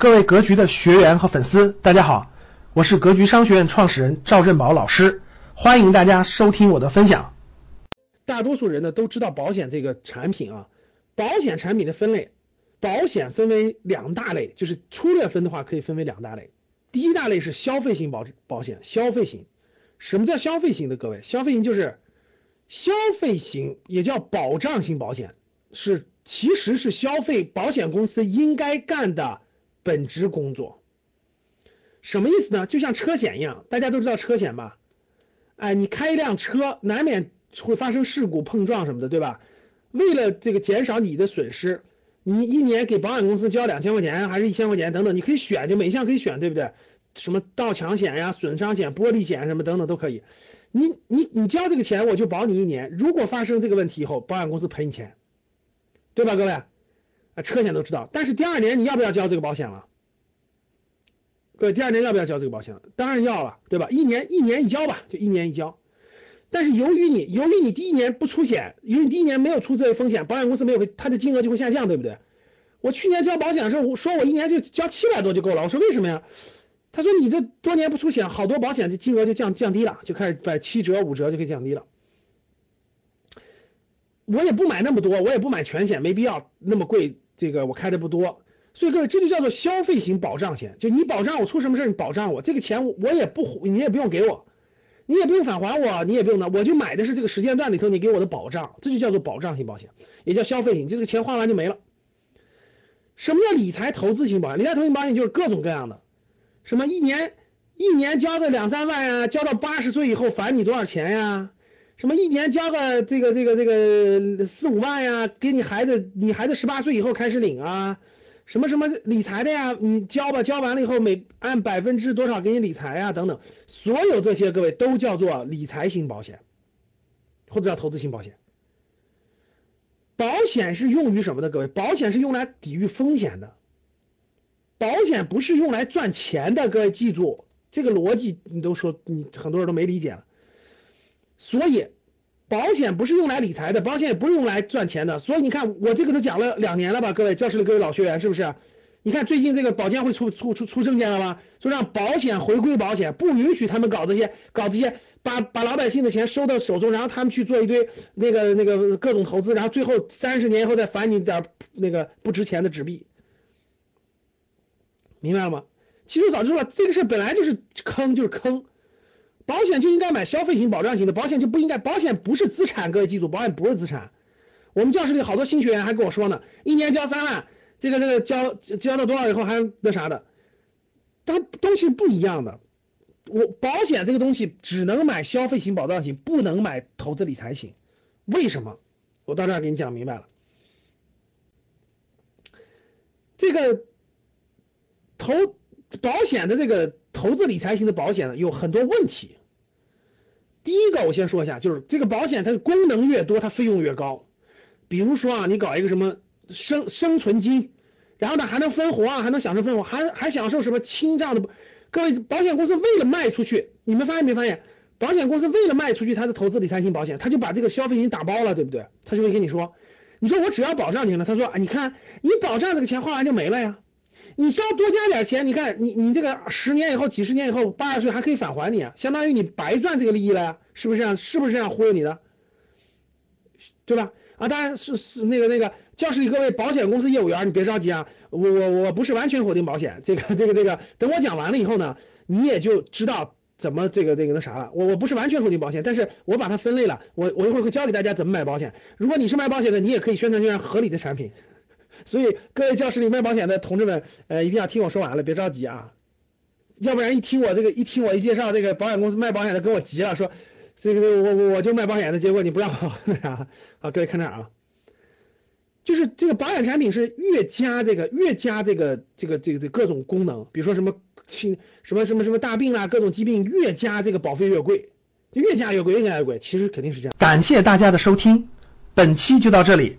各位格局的学员和粉丝，大家好，我是格局商学院创始人赵振宝老师，欢迎大家收听我的分享。大多数人呢都知道保险这个产品啊，保险产品的分类，保险分为两大类，就是粗略分的话可以分为两大类。第一大类是消费型保保险，消费型。什么叫消费型的？各位，消费型就是消费型，也叫保障型保险，是其实是消费保险公司应该干的。本职工作什么意思呢？就像车险一样，大家都知道车险吧？哎，你开一辆车，难免会发生事故、碰撞什么的，对吧？为了这个减少你的损失，你一年给保险公司交两千块钱，还是一千块钱等等，你可以选，就每项可以选，对不对？什么盗抢险呀、损伤险、玻璃险什么等等都可以。你你你交这个钱，我就保你一年。如果发生这个问题以后，保险公司赔你钱，对吧，各位？车险都知道，但是第二年你要不要交这个保险了？各位，第二年要不要交这个保险？当然要了，对吧？一年一年一交吧，就一年一交。但是由于你由于你第一年不出险，由于你第一年没有出这个风险，保险公司没有，它的金额就会下降，对不对？我去年交保险的时候，我说我一年就交七百多就够了。我说为什么呀？他说你这多年不出险，好多保险的金额就降降低了，就开始把七折五折就可以降低了。我也不买那么多，我也不买全险，没必要那么贵。这个我开的不多，所以各位这就叫做消费型保障险，就你保障我出什么事你保障我，这个钱我也不你也不用给我，你也不用返还我，你也不用拿，我就买的是这个时间段里头你给我的保障，这就叫做保障型保险，也叫消费型，就这个钱花完就没了。什么叫理财投资型保险？理财投资型保险就是各种各样的，什么一年一年交个两三万呀，交到八十岁以后返你多少钱呀？什么一年交个这个这个这个四五万呀，给你孩子，你孩子十八岁以后开始领啊，什么什么理财的呀，你交吧，交完了以后每按百分之多少给你理财啊，等等，所有这些各位都叫做理财型保险，或者叫投资型保险。保险是用于什么的？各位，保险是用来抵御风险的，保险不是用来赚钱的。各位记住这个逻辑，你都说你很多人都没理解了。所以，保险不是用来理财的，保险也不是用来赚钱的。所以你看，我这个都讲了两年了吧，各位教室里各位老学员是不是？你看最近这个保监会出出出出证件了吧？说让保险回归保险，不允许他们搞这些搞这些，把把老百姓的钱收到手中，然后他们去做一堆那个那个各种投资，然后最后三十年以后再返你点那个不值钱的纸币，明白了吗？其实早就说了，这个事本来就是坑，就是坑。保险就应该买消费型、保障型的，保险就不应该，保险不是资产，各位记住，保险不是资产。我们教室里好多新学员还跟我说呢，一年交三万，这个这个交交到多少以后还那啥的，它东西不一样的。我保险这个东西只能买消费型、保障型，不能买投资理财型。为什么？我到这儿给你讲明白了。这个投保险的这个投资理财型的保险呢，有很多问题。第一个我先说一下，就是这个保险它的功能越多，它费用越高。比如说啊，你搞一个什么生生存金，然后呢还能分红啊，还能享受分红，还还享受什么清账的。各位，保险公司为了卖出去，你们发现没发现？保险公司为了卖出去它的投资理财型保险，他就把这个消费型打包了，对不对？他就会跟你说，你说我只要保障就行了，他说啊，你看你保障这个钱花完就没了呀。你稍多加点钱，你看你你这个十年以后、几十年以后、八十岁还可以返还你啊，相当于你白赚这个利益了呀，是不是这样？是不是这样忽悠你的？对吧？啊，当然是是那个那个教室里各位保险公司业务员，你别着急啊，我我我不是完全否定保险，这个这个这个，等我讲完了以后呢，你也就知道怎么这个这个那啥了。我我不是完全否定保险，但是我把它分类了，我我一会儿会教给大家怎么买保险。如果你是卖保险的，你也可以宣传宣传合理的产品。所以各位教室里卖保险的同志们，呃，一定要听我说完了，别着急啊，要不然一听我这个，一听我一介绍这个保险公司卖保险的，跟我急了，说这个我我我就卖保险的，结果你不让我那啥，好，各位看这儿啊，就是这个保险产品是越加这个越加这个这个这个这各种功能，比如说什么轻什么什么什么大病啊，各种疾病越加这个保费越贵，越加越贵，越加越贵，其实肯定是这样。感谢大家的收听，本期就到这里。